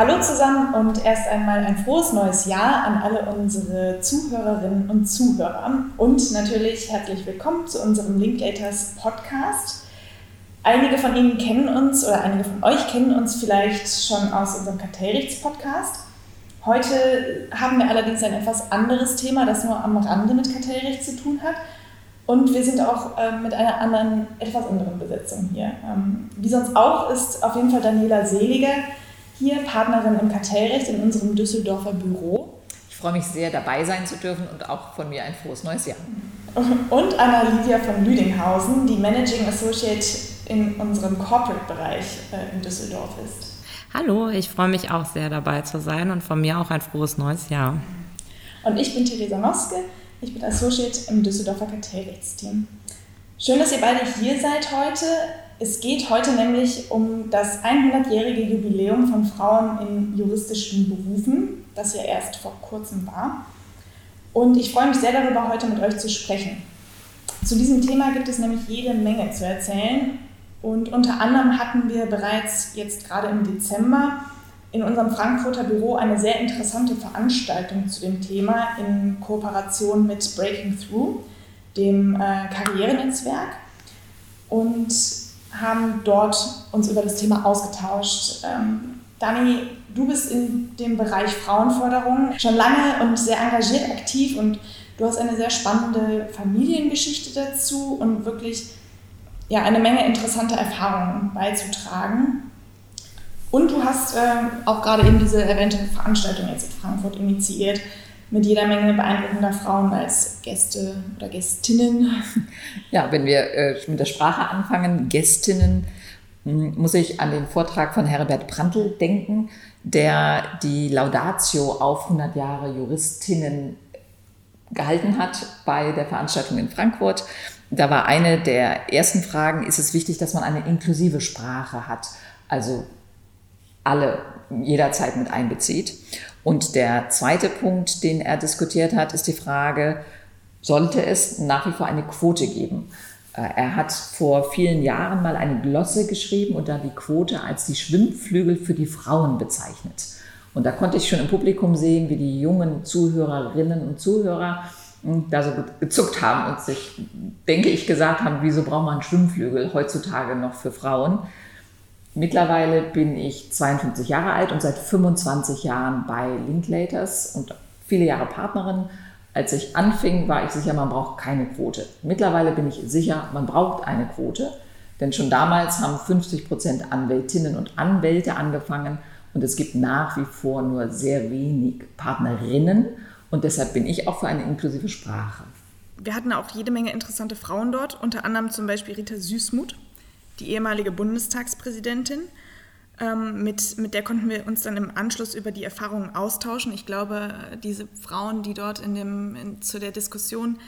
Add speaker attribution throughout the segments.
Speaker 1: Hallo zusammen und erst einmal ein frohes neues Jahr an alle unsere Zuhörerinnen und Zuhörer und natürlich herzlich willkommen zu unserem Linklaters Podcast. Einige von Ihnen kennen uns oder einige von euch kennen uns vielleicht schon aus unserem Kartellrechts-Podcast. Heute haben wir allerdings ein etwas anderes Thema, das nur am Rande mit Kartellrecht zu tun hat. Und wir sind auch äh, mit einer anderen, etwas anderen Besetzung hier. Ähm, wie sonst auch ist auf jeden Fall Daniela Seliger hier, Partnerin im Kartellrecht in unserem Düsseldorfer Büro.
Speaker 2: Ich freue mich sehr, dabei sein zu dürfen und auch von mir ein frohes neues Jahr.
Speaker 1: Und Anna-Livia von Lüdinghausen, die Managing Associate in unserem Corporate-Bereich äh, in Düsseldorf ist.
Speaker 3: Hallo, ich freue mich auch sehr dabei zu sein und von mir auch ein frohes neues Jahr.
Speaker 1: Und ich bin Theresa Noske, ich bin Associate im Düsseldorfer Kartellrechtsteam. Schön, dass ihr beide hier seid heute. Es geht heute nämlich um das 100-jährige Jubiläum von Frauen in juristischen Berufen, das ja erst vor kurzem war. Und ich freue mich sehr darüber, heute mit euch zu sprechen. Zu diesem Thema gibt es nämlich jede Menge zu erzählen und unter anderem hatten wir bereits jetzt gerade im Dezember in unserem Frankfurter Büro eine sehr interessante Veranstaltung zu dem Thema in Kooperation mit Breaking Through, dem äh, Karrierenetzwerk, und haben dort uns über das Thema ausgetauscht. Ähm, Dani, du bist in dem Bereich Frauenförderung schon lange und sehr engagiert aktiv und du hast eine sehr spannende Familiengeschichte dazu und wirklich ja, eine Menge interessanter Erfahrungen beizutragen. Und du hast äh, auch gerade eben diese erwähnte Veranstaltung jetzt in Frankfurt initiiert, mit jeder Menge beeindruckender Frauen als Gäste oder Gästinnen.
Speaker 2: Ja, wenn wir äh, mit der Sprache anfangen, Gästinnen, hm, muss ich an den Vortrag von Herbert Prantl denken, der die Laudatio auf 100 Jahre Juristinnen gehalten hat bei der Veranstaltung in Frankfurt. Da war eine der ersten Fragen, ist es wichtig, dass man eine inklusive Sprache hat, also alle jederzeit mit einbezieht. Und der zweite Punkt, den er diskutiert hat, ist die Frage, sollte es nach wie vor eine Quote geben? Äh, er hat vor vielen Jahren mal eine Glosse geschrieben und da die Quote als die Schwimmflügel für die Frauen bezeichnet. Und da konnte ich schon im Publikum sehen, wie die jungen Zuhörerinnen und Zuhörer da so gezuckt haben und sich, denke ich, gesagt haben, wieso braucht man Schwimmflügel heutzutage noch für Frauen? Mittlerweile bin ich 52 Jahre alt und seit 25 Jahren bei Linklaters und viele Jahre Partnerin. Als ich anfing, war ich sicher, man braucht keine Quote. Mittlerweile bin ich sicher, man braucht eine Quote, denn schon damals haben 50 Prozent Anwältinnen und Anwälte angefangen und es gibt nach wie vor nur sehr wenig Partnerinnen und deshalb bin ich auch für eine inklusive Sprache.
Speaker 1: Wir hatten auch jede Menge interessante Frauen dort, unter anderem zum Beispiel Rita Süßmuth, die ehemalige Bundestagspräsidentin. Ähm, mit, mit der konnten wir uns dann im Anschluss über die Erfahrungen austauschen. Ich glaube, diese Frauen, die dort in dem, in, zu der Diskussion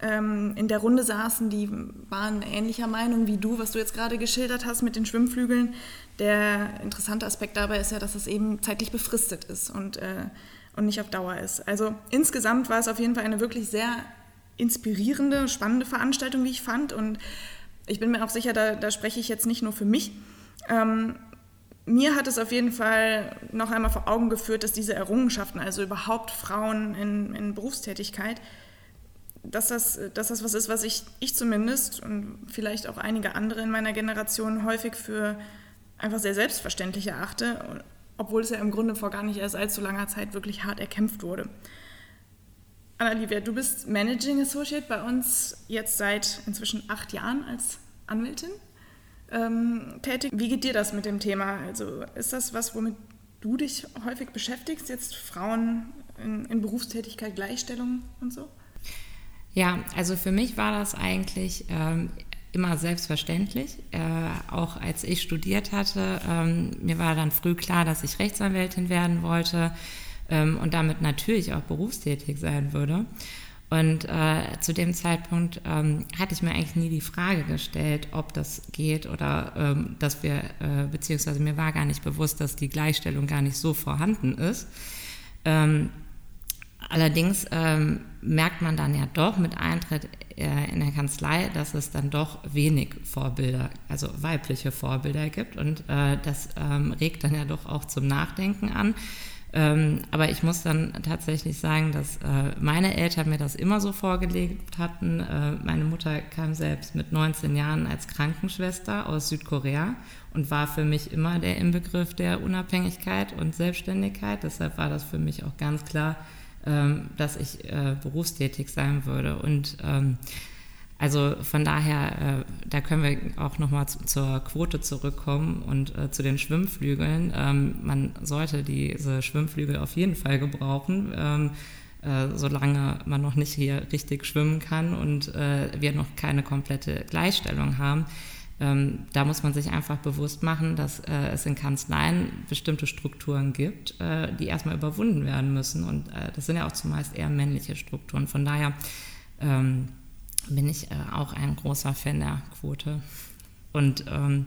Speaker 1: ähm, in der Runde saßen, die waren ähnlicher Meinung wie du, was du jetzt gerade geschildert hast mit den Schwimmflügeln. Der interessante Aspekt dabei ist ja, dass es eben zeitlich befristet ist und äh, und nicht auf Dauer ist. Also insgesamt war es auf jeden Fall eine wirklich sehr inspirierende, spannende Veranstaltung, wie ich fand. Und ich bin mir auch sicher, da, da spreche ich jetzt nicht nur für mich. Ähm, mir hat es auf jeden Fall noch einmal vor Augen geführt, dass diese Errungenschaften, also überhaupt Frauen in, in Berufstätigkeit, dass das, dass das was ist, was ich, ich zumindest und vielleicht auch einige andere in meiner Generation häufig für einfach sehr selbstverständlich erachte obwohl es ja im Grunde vor gar nicht erst allzu langer Zeit wirklich hart erkämpft wurde. Anna-Livia, du bist Managing Associate bei uns jetzt seit inzwischen acht Jahren als Anwältin ähm, tätig. Wie geht dir das mit dem Thema? Also ist das was, womit du dich häufig beschäftigst, jetzt Frauen in, in Berufstätigkeit, Gleichstellung und so?
Speaker 3: Ja, also für mich war das eigentlich ähm, immer selbstverständlich. Äh, auch als ich studiert hatte, ähm, mir war dann früh klar, dass ich Rechtsanwältin werden wollte ähm, und damit natürlich auch berufstätig sein würde. Und äh, zu dem Zeitpunkt ähm, hatte ich mir eigentlich nie die Frage gestellt, ob das geht oder ähm, dass wir, äh, beziehungsweise mir war gar nicht bewusst, dass die Gleichstellung gar nicht so vorhanden ist. Ähm, allerdings ähm, merkt man dann ja doch mit Eintritt äh, in der Kanzlei, dass es dann doch wenig Vorbilder, also weibliche Vorbilder gibt. Und äh, das ähm, regt dann ja doch auch zum Nachdenken an. Ähm, aber ich muss dann tatsächlich sagen, dass äh, meine Eltern mir das immer so vorgelegt hatten. Äh, meine Mutter kam selbst mit 19 Jahren als Krankenschwester aus Südkorea und war für mich immer der Inbegriff der Unabhängigkeit und Selbstständigkeit. Deshalb war das für mich auch ganz klar, ähm, dass ich äh, berufstätig sein würde. Und ähm, also von daher, äh, da können wir auch nochmal zu, zur Quote zurückkommen und äh, zu den Schwimmflügeln. Ähm, man sollte diese Schwimmflügel auf jeden Fall gebrauchen, ähm, äh, solange man noch nicht hier richtig schwimmen kann und äh, wir noch keine komplette Gleichstellung haben. Ähm, da muss man sich einfach bewusst machen, dass äh, es in Kanzleien bestimmte Strukturen gibt, äh, die erstmal überwunden werden müssen. Und das sind ja auch zumeist eher männliche Strukturen. Von daher ähm, bin ich äh, auch ein großer Fan der Quote. Und ähm,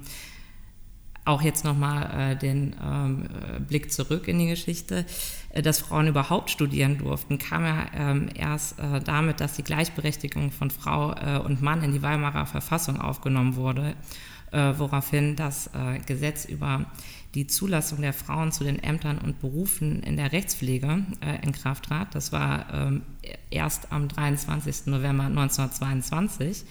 Speaker 3: auch jetzt nochmal äh, den ähm, Blick zurück in die Geschichte, äh, dass Frauen überhaupt studieren durften, kam ja ähm, erst äh, damit, dass die Gleichberechtigung von Frau äh, und Mann in die Weimarer Verfassung aufgenommen wurde, äh, woraufhin das äh, Gesetz über die Zulassung der Frauen zu den Ämtern und Berufen in der Rechtspflege äh, in Kraft trat. Das war ähm, erst am 23. November 1922.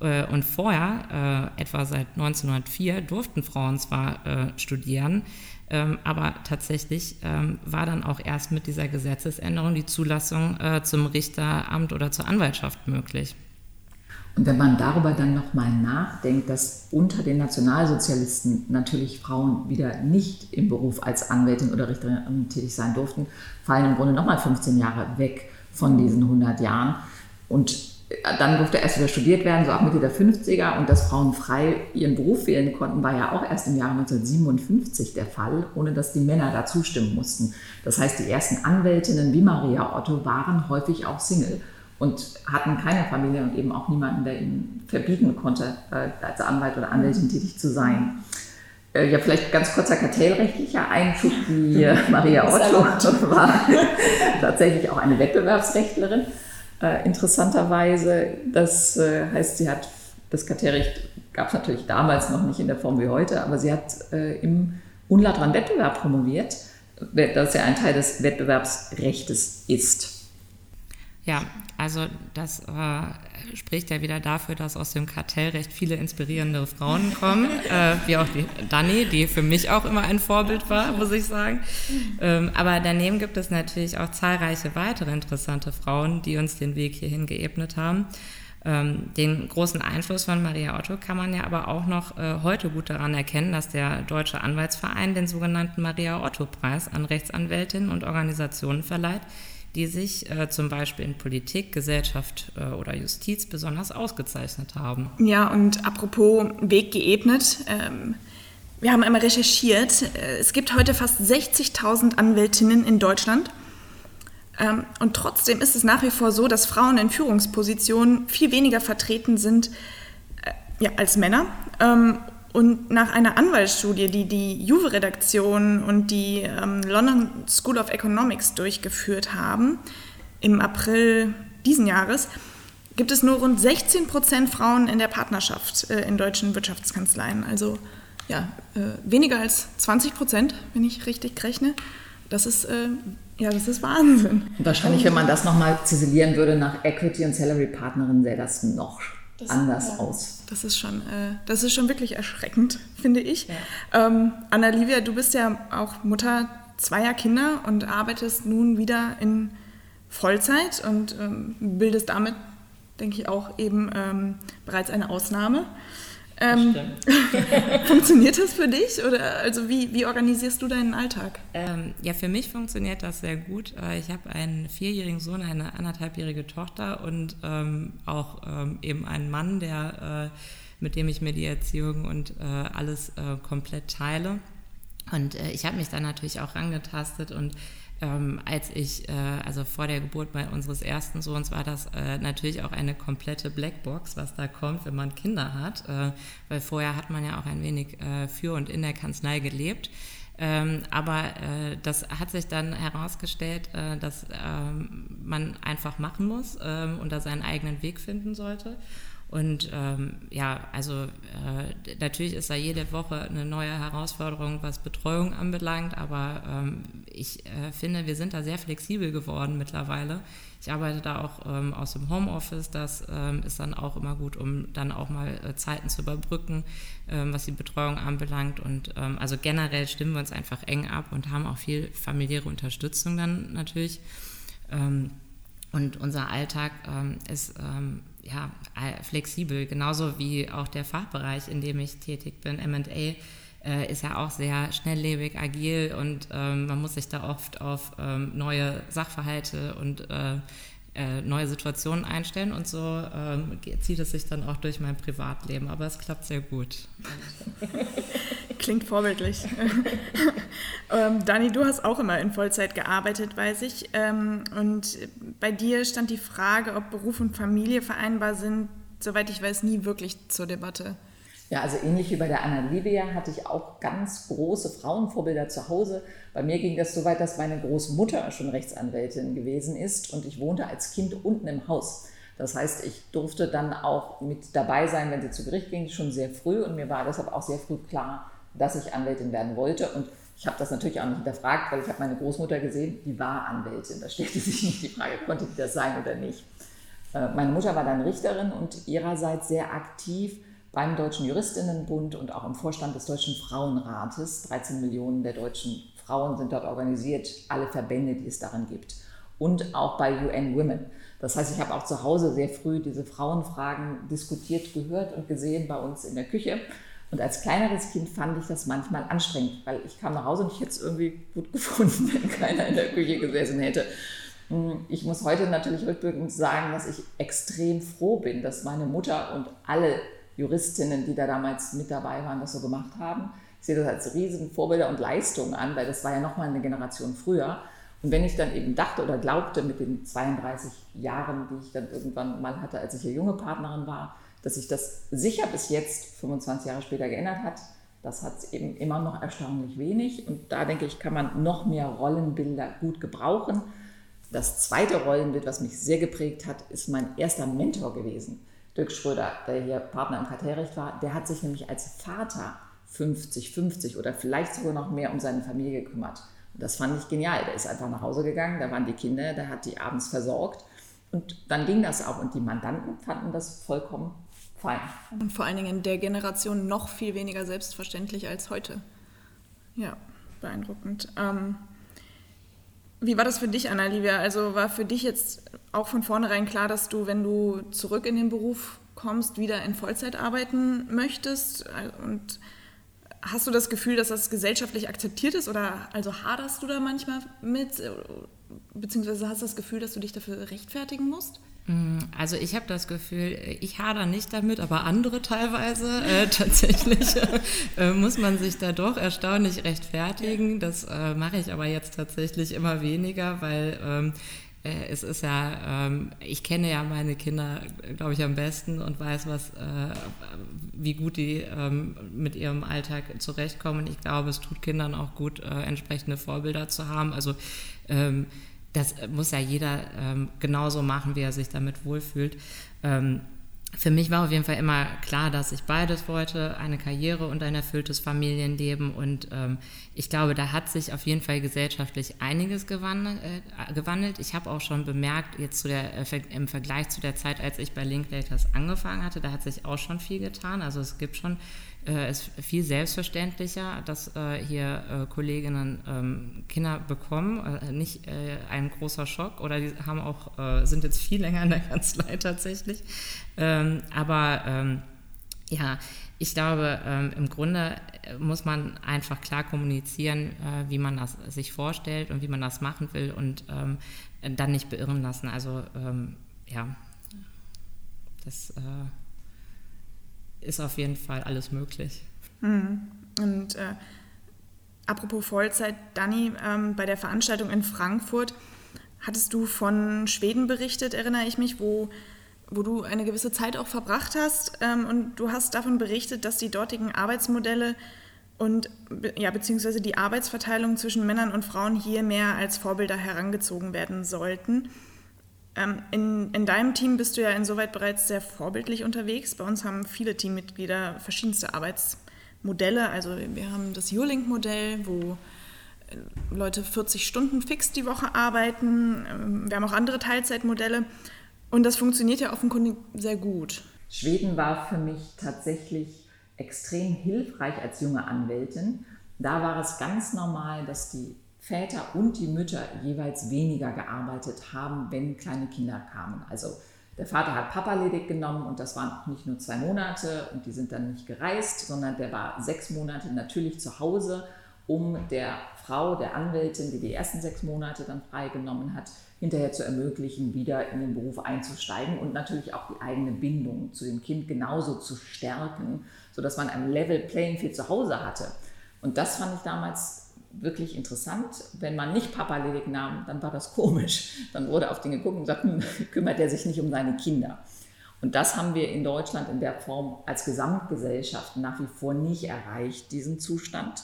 Speaker 3: Äh, und vorher, äh, etwa seit 1904, durften Frauen zwar äh, studieren, ähm, aber tatsächlich ähm, war dann auch erst mit dieser Gesetzesänderung die Zulassung äh, zum Richteramt oder zur Anwaltschaft möglich.
Speaker 2: Und wenn man darüber dann nochmal nachdenkt, dass unter den Nationalsozialisten natürlich Frauen wieder nicht im Beruf als Anwältin oder Richterin tätig sein durften, fallen im Grunde nochmal 15 Jahre weg von diesen 100 Jahren. Und dann durfte erst wieder studiert werden, so ab Mitte der 50er. Und dass Frauen frei ihren Beruf wählen konnten, war ja auch erst im Jahre 1957 der Fall, ohne dass die Männer da zustimmen mussten. Das heißt, die ersten Anwältinnen wie Maria Otto waren häufig auch Single und hatten keine Familie und eben auch niemanden, der ihnen verbieten konnte, äh, als Anwalt oder Anwältin tätig zu sein. Äh, ja, vielleicht ganz kurzer kartellrechtlicher Einschub. Die äh, Maria Otto war tatsächlich auch eine Wettbewerbsrechtlerin. interessanterweise, das heißt, sie hat das Kartellrecht gab es natürlich damals noch nicht in der Form wie heute, aber sie hat im unlauteren Wettbewerb promoviert, das ja ein Teil des Wettbewerbsrechtes ist.
Speaker 3: Ja, also das äh, spricht ja wieder dafür, dass aus dem Kartellrecht viele inspirierende Frauen kommen, äh, wie auch die Dani, die für mich auch immer ein Vorbild war, muss ich sagen. Ähm, aber daneben gibt es natürlich auch zahlreiche weitere interessante Frauen, die uns den Weg hierhin geebnet haben. Ähm, den großen Einfluss von Maria Otto kann man ja aber auch noch äh, heute gut daran erkennen, dass der Deutsche Anwaltsverein den sogenannten Maria Otto-Preis an Rechtsanwältinnen und Organisationen verleiht, die sich äh, zum Beispiel in Politik, Gesellschaft äh, oder Justiz besonders ausgezeichnet haben.
Speaker 1: Ja, und apropos Weg geebnet, ähm, wir haben einmal recherchiert, äh, es gibt heute fast 60.000 Anwältinnen in Deutschland. Ähm, und trotzdem ist es nach wie vor so, dass Frauen in Führungspositionen viel weniger vertreten sind äh, ja, als Männer. Ähm, und nach einer Anwaltsstudie, die die Juve-Redaktion und die ähm, London School of Economics durchgeführt haben, im April diesen Jahres, gibt es nur rund 16 Prozent Frauen in der Partnerschaft äh, in deutschen Wirtschaftskanzleien. Also ja, äh, weniger als 20 Prozent, wenn ich richtig rechne. Das ist, äh, ja, das ist Wahnsinn.
Speaker 2: Wahrscheinlich, wenn man das nochmal ziselieren würde nach Equity und Salary Partnerin, sähe das noch das, anders ja, aus.
Speaker 1: Das ist schon, äh, das ist schon wirklich erschreckend, finde ich. Ja. Ähm, Anna-Livia, du bist ja auch Mutter zweier Kinder und arbeitest nun wieder in Vollzeit und ähm, bildest damit, denke ich, auch eben ähm, bereits eine Ausnahme. Ähm, funktioniert das für dich oder also wie, wie organisierst du deinen Alltag?
Speaker 3: Ähm, ja, für mich funktioniert das sehr gut. Äh, ich habe einen vierjährigen Sohn, eine anderthalbjährige Tochter und ähm, auch ähm, eben einen Mann, der, äh, mit dem ich mir die Erziehung und äh, alles äh, komplett teile. Und äh, ich habe mich dann natürlich auch rangetastet und ähm, als ich, äh, also vor der Geburt bei unseres ersten Sohns, war das äh, natürlich auch eine komplette Blackbox, was da kommt, wenn man Kinder hat, äh, weil vorher hat man ja auch ein wenig äh, für und in der Kanzlei gelebt. Ähm, aber äh, das hat sich dann herausgestellt, äh, dass ähm, man einfach machen muss ähm, und da seinen eigenen Weg finden sollte. Und ähm, ja, also äh, natürlich ist da jede Woche eine neue Herausforderung, was Betreuung anbelangt, aber ähm, ich äh, finde, wir sind da sehr flexibel geworden mittlerweile. Ich arbeite da auch ähm, aus dem Homeoffice, das ähm, ist dann auch immer gut, um dann auch mal äh, Zeiten zu überbrücken, ähm, was die Betreuung anbelangt. Und ähm, also generell stimmen wir uns einfach eng ab und haben auch viel familiäre Unterstützung dann natürlich. und unser Alltag ist ja, flexibel, genauso wie auch der Fachbereich, in dem ich tätig bin, MA, äh, ist ja auch sehr schnelllebig, agil und ähm, man muss sich da oft auf ähm, neue Sachverhalte und äh, äh, neue Situationen einstellen und so ähm, zieht es sich dann auch durch mein Privatleben, aber es klappt sehr gut.
Speaker 1: Klingt vorbildlich. ähm, Dani, du hast auch immer in Vollzeit gearbeitet, weiß ich. Ähm, und bei dir stand die Frage, ob Beruf und Familie vereinbar sind, soweit ich weiß, nie wirklich zur Debatte.
Speaker 2: Ja, also ähnlich wie bei der Anna Livia hatte ich auch ganz große Frauenvorbilder zu Hause. Bei mir ging das so weit, dass meine Großmutter schon Rechtsanwältin gewesen ist und ich wohnte als Kind unten im Haus. Das heißt, ich durfte dann auch mit dabei sein, wenn sie zu Gericht ging, schon sehr früh und mir war deshalb auch sehr früh klar, dass ich Anwältin werden wollte. Und ich habe das natürlich auch nicht hinterfragt, weil ich habe meine Großmutter gesehen, die war Anwältin. Da stellte sich nicht die Frage, konnte die das sein oder nicht. Äh, meine Mutter war dann Richterin und ihrerseits sehr aktiv beim Deutschen Juristinnenbund und auch im Vorstand des Deutschen Frauenrates. 13 Millionen der deutschen Frauen sind dort organisiert, alle Verbände, die es darin gibt. Und auch bei UN Women. Das heißt, ich habe auch zu Hause sehr früh diese Frauenfragen diskutiert, gehört und gesehen bei uns in der Küche. Und als kleineres Kind fand ich das manchmal anstrengend, weil ich kam nach Hause und ich hätte es irgendwie gut gefunden, wenn keiner in der Küche gesessen hätte. Hm, ich muss heute natürlich rückblickend sagen, dass ich extrem froh bin, dass meine Mutter und alle Juristinnen, die da damals mit dabei waren, das so gemacht haben. Ich sehe das als riesen Vorbilder und Leistung an, weil das war ja nochmal eine Generation früher. Und wenn ich dann eben dachte oder glaubte mit den 32 Jahren, die ich dann irgendwann mal hatte, als ich hier junge Partnerin war, dass sich das sicher bis jetzt, 25 Jahre später, geändert hat, das hat eben immer noch erstaunlich wenig. Und da denke ich, kann man noch mehr Rollenbilder gut gebrauchen. Das zweite Rollenbild, was mich sehr geprägt hat, ist mein erster Mentor gewesen. Dirk Schröder, der hier Partner im Kartellrecht war, der hat sich nämlich als Vater 50, 50 oder vielleicht sogar noch mehr um seine Familie gekümmert. Und das fand ich genial. Der ist einfach nach Hause gegangen, da waren die Kinder, der hat die abends versorgt. Und dann ging das auch. Und die Mandanten fanden das vollkommen fein.
Speaker 1: Und vor allen Dingen in der Generation noch viel weniger selbstverständlich als heute. Ja, beeindruckend. Ähm, wie war das für dich, Anna-Livia? Also war für dich jetzt auch von vornherein klar, dass du, wenn du zurück in den Beruf kommst, wieder in Vollzeit arbeiten möchtest? Und hast du das Gefühl, dass das gesellschaftlich akzeptiert ist oder also haderst du da manchmal mit? Beziehungsweise hast du das Gefühl, dass du dich dafür rechtfertigen musst?
Speaker 3: Mm, also ich habe das Gefühl, ich hader nicht damit, aber andere teilweise äh, tatsächlich äh, muss man sich da doch erstaunlich rechtfertigen. Das äh, mache ich aber jetzt tatsächlich immer weniger, weil ähm, äh, es ist ja, ähm, ich kenne ja meine Kinder, glaube ich, am besten und weiß, was, äh, wie gut die ähm, mit ihrem Alltag zurechtkommen. Ich glaube, es tut Kindern auch gut, äh, entsprechende Vorbilder zu haben. Also ähm, das muss ja jeder ähm, genauso machen, wie er sich damit wohlfühlt. Ähm, für mich war auf jeden Fall immer klar, dass ich beides wollte, eine Karriere und ein erfülltes Familienleben. Und ähm, ich glaube, da hat sich auf jeden Fall gesellschaftlich einiges gewandelt. Äh, gewandelt. Ich habe auch schon bemerkt, jetzt der, äh, im Vergleich zu der Zeit, als ich bei Linklaters angefangen hatte, da hat sich auch schon viel getan. Also es gibt schon äh, ist viel selbstverständlicher, dass äh, hier äh, Kolleginnen ähm, Kinder bekommen. Äh, nicht äh, ein großer Schock oder die haben auch, äh, sind jetzt viel länger in der Kanzlei tatsächlich. Ähm, aber ähm, ja, ich glaube, ähm, im Grunde muss man einfach klar kommunizieren, wie man das sich vorstellt und wie man das machen will und ähm, dann nicht beirren lassen. Also ähm, ja, das ist auf jeden Fall alles möglich.
Speaker 1: Mhm. Und äh, apropos Vollzeit, Dani, ähm, bei der Veranstaltung in Frankfurt hattest du von Schweden berichtet, erinnere ich mich, wo, wo du eine gewisse Zeit auch verbracht hast. Ähm, und du hast davon berichtet, dass die dortigen Arbeitsmodelle und ja, beziehungsweise die Arbeitsverteilung zwischen Männern und Frauen hier mehr als Vorbilder herangezogen werden sollten. Ähm, in, in deinem Team bist du ja insoweit bereits sehr vorbildlich unterwegs. Bei uns haben viele Teammitglieder verschiedenste Arbeitsmodelle. Also wir haben das U-Link-Modell, wo äh, Leute 40 Stunden fix die Woche arbeiten. Ähm, wir haben auch andere Teilzeitmodelle. Und das funktioniert ja offenkundig sehr gut.
Speaker 2: Schweden war für mich tatsächlich extrem hilfreich als junge Anwältin. Da war es ganz normal, dass die Väter und die Mütter jeweils weniger gearbeitet haben, wenn kleine Kinder kamen. Also der Vater hat Papa ledig genommen und das waren auch nicht nur zwei Monate und die sind dann nicht gereist, sondern der war sechs Monate natürlich zu Hause, um der Frau, der Anwältin, die die ersten sechs Monate dann freigenommen hat, hinterher zu ermöglichen, wieder in den Beruf einzusteigen und natürlich auch die eigene Bindung zu dem Kind genauso zu stärken, sodass man ein Level Playing Field zu Hause hatte. Und das fand ich damals wirklich interessant. Wenn man nicht Papa ledig nahm, dann war das komisch. Dann wurde auf den geguckt und gesagt, hm, kümmert er sich nicht um seine Kinder. Und das haben wir in Deutschland in der Form als Gesamtgesellschaft nach wie vor nicht erreicht, diesen Zustand.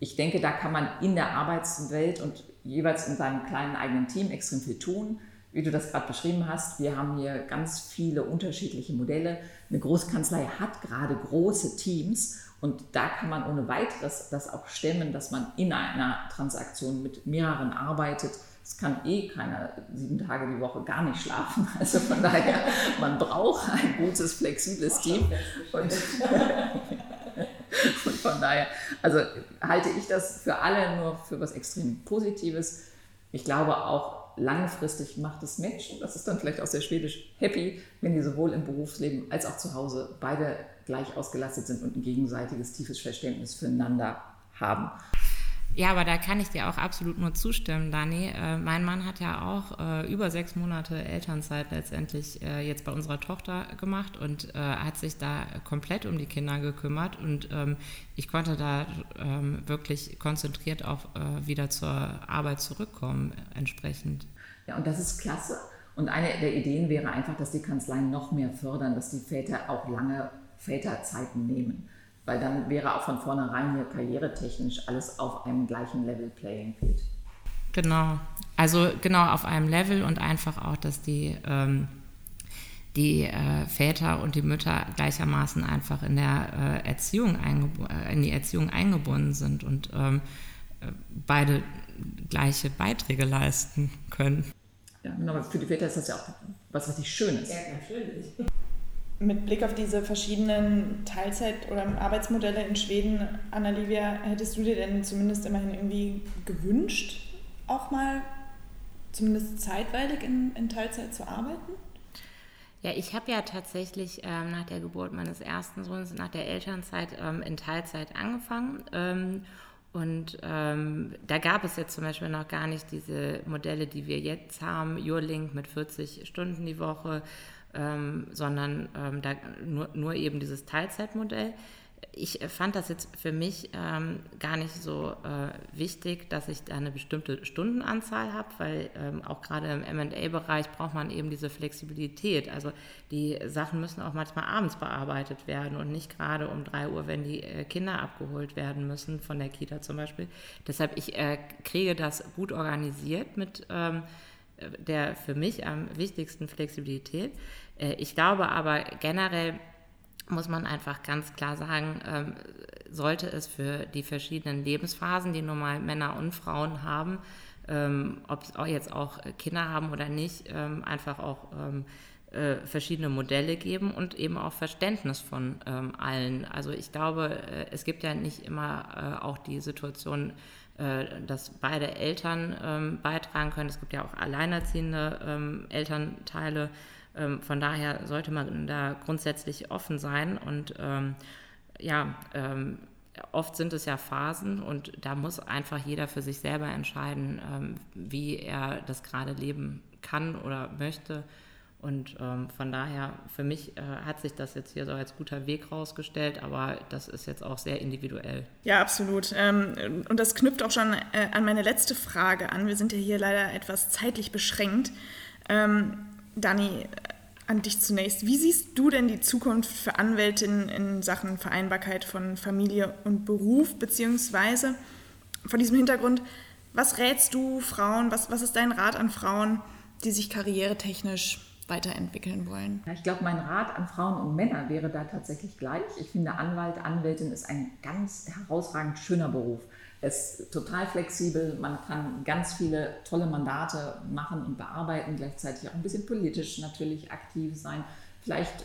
Speaker 2: Ich denke, da kann man in der Arbeitswelt und jeweils in seinem kleinen eigenen Team extrem viel tun. Wie du das gerade beschrieben hast, wir haben hier ganz viele unterschiedliche Modelle. Eine Großkanzlei hat gerade große Teams und da kann man ohne weiteres das auch stemmen, dass man in einer Transaktion mit mehreren arbeitet. Es kann eh keiner sieben Tage die Woche gar nicht schlafen. Also von daher, man braucht ein gutes, flexibles Team. Und, und von daher, also halte ich das für alle nur für was extrem Positives. Ich glaube auch langfristig macht es Menschen, das ist dann vielleicht auch sehr schwedisch, happy, wenn die sowohl im Berufsleben als auch zu Hause beide gleich ausgelastet sind und ein gegenseitiges tiefes Verständnis füreinander haben.
Speaker 3: Ja, aber da kann ich dir auch absolut nur zustimmen, Dani. Äh, mein Mann hat ja auch äh, über sechs Monate Elternzeit letztendlich äh, jetzt bei unserer Tochter gemacht und äh, hat sich da komplett um die Kinder gekümmert. Und ähm, ich konnte da ähm, wirklich konzentriert auch äh, wieder zur Arbeit zurückkommen, entsprechend.
Speaker 2: Ja, und das ist klasse. Und eine der Ideen wäre einfach, dass die Kanzleien noch mehr fördern, dass die Väter auch lange Väterzeiten nehmen weil dann wäre auch von vornherein hier karrieretechnisch alles auf einem gleichen Level Playing Field.
Speaker 3: Genau, also genau auf einem Level und einfach auch, dass die, ähm, die äh, Väter und die Mütter gleichermaßen einfach in der äh, Erziehung äh, in die Erziehung eingebunden sind und ähm, äh, beide gleiche Beiträge leisten können.
Speaker 2: Ja, genau, für die Väter ist das ja auch was richtig Schönes.
Speaker 3: Ja, natürlich
Speaker 1: mit Blick auf diese verschiedenen Teilzeit- oder Arbeitsmodelle in Schweden, Annalivia, hättest du dir denn zumindest immerhin irgendwie gewünscht, auch mal zumindest zeitweilig in, in Teilzeit zu arbeiten?
Speaker 3: Ja, ich habe ja tatsächlich ähm, nach der Geburt meines ersten Sohnes, nach der Elternzeit ähm, in Teilzeit angefangen. Ähm, und ähm, da gab es jetzt zum Beispiel noch gar nicht diese Modelle, die wir jetzt haben, Your mit 40 Stunden die Woche ähm, sondern ähm, da nur, nur eben dieses Teilzeitmodell. Ich fand das jetzt für mich ähm, gar nicht so äh, wichtig, dass ich da eine bestimmte Stundenanzahl habe, weil ähm, auch gerade im MA-Bereich braucht man eben diese Flexibilität. Also die Sachen müssen auch manchmal abends bearbeitet werden und nicht gerade um 3 Uhr, wenn die äh, Kinder abgeholt werden müssen, von der Kita zum Beispiel. Deshalb, ich äh, kriege das gut organisiert mit ähm, der für mich am wichtigsten Flexibilität. Äh, ich glaube aber generell muss man einfach ganz klar sagen, ähm, sollte es für die verschiedenen Lebensphasen, die normal Männer und Frauen haben, ähm, ob jetzt auch Kinder haben oder nicht, ähm, einfach auch äh, verschiedene Modelle geben und eben auch Verständnis von allen. Also ich glaube, äh, es gibt ja nicht immer auch die Situation, äh, dass beide Eltern ähm, beitragen können. Es gibt ja auch alleinerziehende ähm, Elternteile. Ähm, von daher sollte man da grundsätzlich offen sein und ähm, ja, ähm, oft sind es ja Phasen und da muss einfach jeder für sich selber entscheiden, ähm, wie er das gerade leben kann oder möchte. Und ähm, von daher, für mich äh, hat sich das jetzt hier so als guter Weg rausgestellt, aber das ist jetzt auch sehr individuell.
Speaker 1: Ja, absolut. Ähm, und das knüpft auch schon äh, an meine letzte Frage an. Wir sind ja hier leider etwas zeitlich beschränkt. Dani, an dich zunächst. Wie siehst du denn die Zukunft für Anwältinnen in Sachen Vereinbarkeit von Familie und Beruf, beziehungsweise vor diesem Hintergrund, was rätst du Frauen, was, was ist dein Rat an Frauen, die sich karrieretechnisch weiterentwickeln wollen?
Speaker 2: Ich glaube, mein Rat an Frauen und Männer wäre da tatsächlich gleich. Ich finde, Anwalt, Anwältin ist ein ganz herausragend schöner Beruf. Ist total flexibel, man kann ganz viele tolle Mandate machen und bearbeiten, gleichzeitig auch ein bisschen politisch natürlich aktiv sein, vielleicht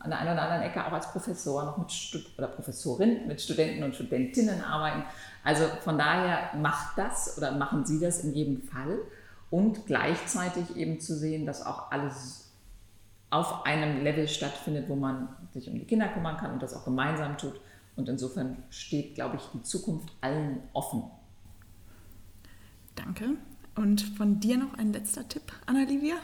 Speaker 2: an der einen oder anderen Ecke auch als Professor noch mit Stud oder Professorin mit Studenten und Studentinnen arbeiten. Also von daher macht das oder machen Sie das in jedem Fall. Und gleichzeitig eben zu sehen, dass auch alles auf einem Level stattfindet, wo man sich um die Kinder kümmern kann und das auch gemeinsam tut und insofern steht, glaube ich, die Zukunft allen offen.
Speaker 1: Danke. Und von dir noch ein letzter Tipp, Anna-Livia?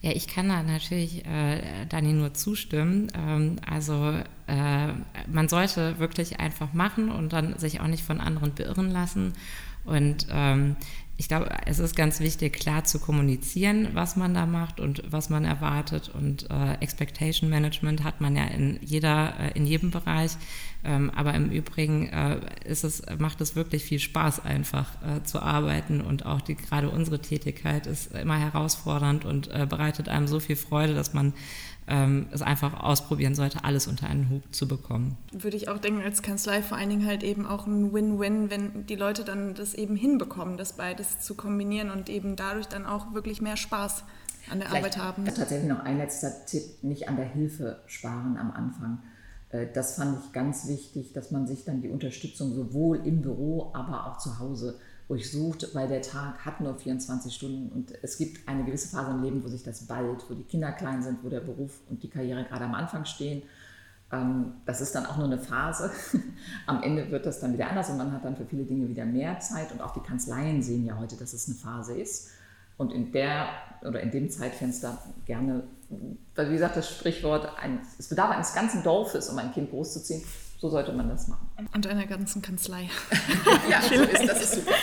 Speaker 3: Ja, ich kann da natürlich äh, Dani nur zustimmen. Ähm, also äh, man sollte wirklich einfach machen und dann sich auch nicht von anderen beirren lassen. Und ähm, ich glaube, es ist ganz wichtig, klar zu kommunizieren, was man da macht und was man erwartet. Und äh, Expectation Management hat man ja in jeder, äh, in jedem Bereich. Ähm, aber im Übrigen äh, ist es, macht es wirklich viel Spaß, einfach äh, zu arbeiten. Und auch die, gerade unsere Tätigkeit ist immer herausfordernd und äh, bereitet einem so viel Freude, dass man ähm, es einfach ausprobieren sollte, alles unter einen Hut zu bekommen.
Speaker 1: Würde ich auch denken, als Kanzlei vor allen Dingen halt eben auch ein Win-Win, wenn die Leute dann das eben hinbekommen, das beides zu kombinieren und eben dadurch dann auch wirklich mehr Spaß an der Vielleicht Arbeit haben.
Speaker 2: Tatsächlich noch ein letzter Tipp, nicht an der Hilfe sparen am Anfang. Äh, das fand ich ganz wichtig, dass man sich dann die Unterstützung sowohl im Büro, aber auch zu Hause durchsucht, weil der Tag hat nur 24 Stunden und es gibt eine gewisse Phase im Leben, wo sich das bald, wo die Kinder klein sind, wo der Beruf und die Karriere gerade am Anfang stehen. Ähm, das ist dann auch nur eine Phase. Am Ende wird das dann wieder anders und man hat dann für viele Dinge wieder mehr Zeit und auch die Kanzleien sehen ja heute, dass es eine Phase ist. Und in der oder in dem Zeitfenster gerne, wie gesagt, das Sprichwort, ein, es bedarf eines ganzen Dorfes, um ein Kind großzuziehen. So sollte man das machen.
Speaker 1: Und einer ganzen Kanzlei.
Speaker 2: ja, so ist das ist super.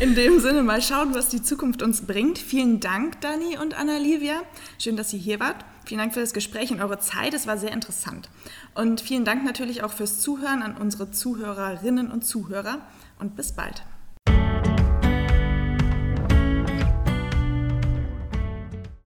Speaker 1: In dem Sinne, mal schauen, was die Zukunft uns bringt. Vielen Dank, Dani und Anna-Livia. Schön, dass ihr hier wart. Vielen Dank für das Gespräch und eure Zeit. Es war sehr interessant. Und vielen Dank natürlich auch fürs Zuhören an unsere Zuhörerinnen und Zuhörer. Und bis bald.